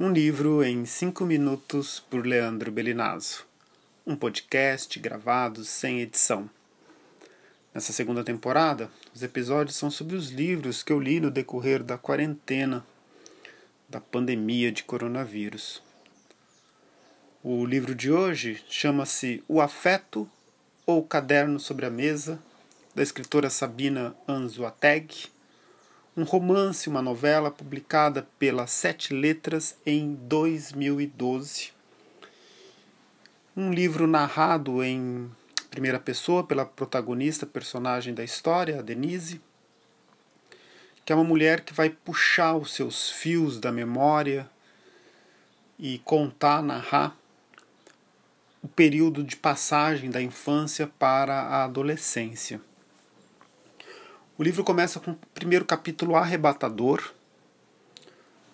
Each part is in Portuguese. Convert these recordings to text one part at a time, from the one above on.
Um livro em cinco minutos por Leandro Belinazzo. Um podcast gravado sem edição. Nessa segunda temporada, os episódios são sobre os livros que eu li no decorrer da quarentena da pandemia de coronavírus. O livro de hoje chama-se O Afeto ou Caderno sobre a Mesa, da escritora Sabina Anzuateg um romance, uma novela publicada pela Sete Letras em 2012. Um livro narrado em primeira pessoa pela protagonista, personagem da história, a Denise, que é uma mulher que vai puxar os seus fios da memória e contar, narrar o período de passagem da infância para a adolescência. O livro começa com o primeiro capítulo arrebatador,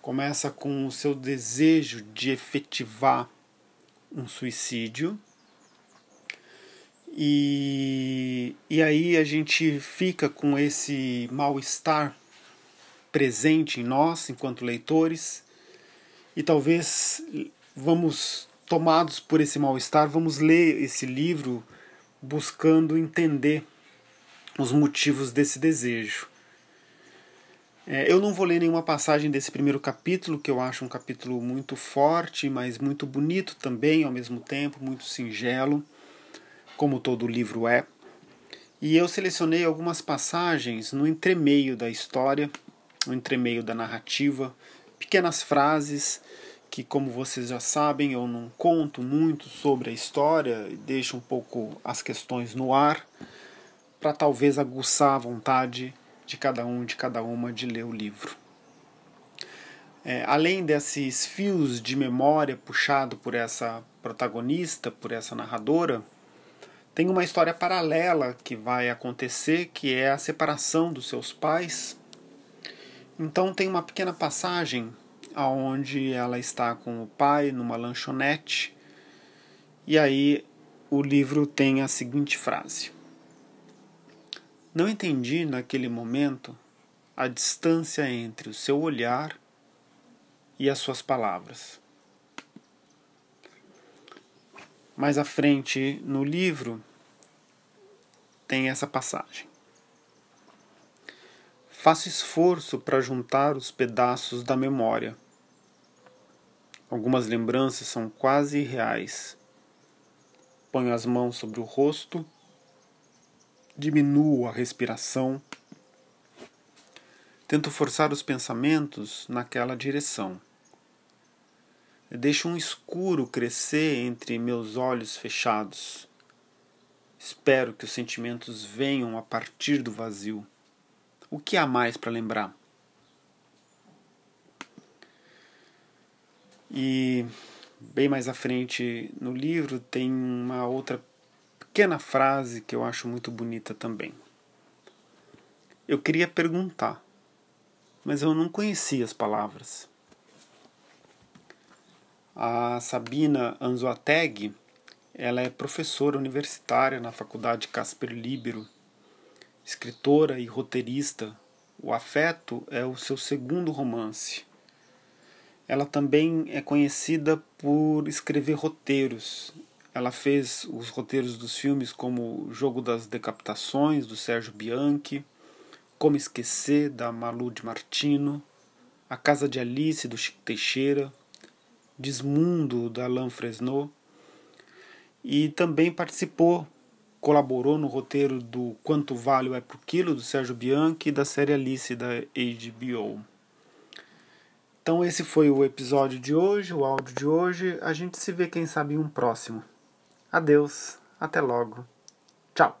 começa com o seu desejo de efetivar um suicídio. E, e aí a gente fica com esse mal-estar presente em nós, enquanto leitores, e talvez vamos, tomados por esse mal-estar, vamos ler esse livro buscando entender os motivos desse desejo. É, eu não vou ler nenhuma passagem desse primeiro capítulo, que eu acho um capítulo muito forte, mas muito bonito também, ao mesmo tempo, muito singelo, como todo livro é. E eu selecionei algumas passagens no entremeio da história, no entremeio da narrativa, pequenas frases que, como vocês já sabem, eu não conto muito sobre a história, deixo um pouco as questões no ar para talvez aguçar a vontade de cada um, de cada uma, de ler o livro. É, além desses fios de memória puxado por essa protagonista, por essa narradora, tem uma história paralela que vai acontecer, que é a separação dos seus pais. Então tem uma pequena passagem aonde ela está com o pai numa lanchonete e aí o livro tem a seguinte frase: não entendi naquele momento a distância entre o seu olhar e as suas palavras. Mais à frente no livro tem essa passagem. Faço esforço para juntar os pedaços da memória. Algumas lembranças são quase irreais. Ponho as mãos sobre o rosto diminuo a respiração, tento forçar os pensamentos naquela direção. Eu deixo um escuro crescer entre meus olhos fechados. Espero que os sentimentos venham a partir do vazio. O que há mais para lembrar? E bem mais à frente no livro tem uma outra pequena frase que eu acho muito bonita também. Eu queria perguntar, mas eu não conhecia as palavras. A Sabina Anzoateg, ela é professora universitária na Faculdade Casper Libero, escritora e roteirista. O Afeto é o seu segundo romance. Ela também é conhecida por escrever roteiros. Ela fez os roteiros dos filmes como Jogo das Decapitações, do Sérgio Bianchi, Como Esquecer, da Malu de Martino, A Casa de Alice, do Chico Teixeira, Desmundo, da Alain Fresnot, e também participou, colaborou no roteiro do Quanto Vale é por Quilo, do Sérgio Bianchi, e da série Alice, da HBO. Então esse foi o episódio de hoje, o áudio de hoje. A gente se vê, quem sabe, em um próximo. Adeus, até logo. Tchau.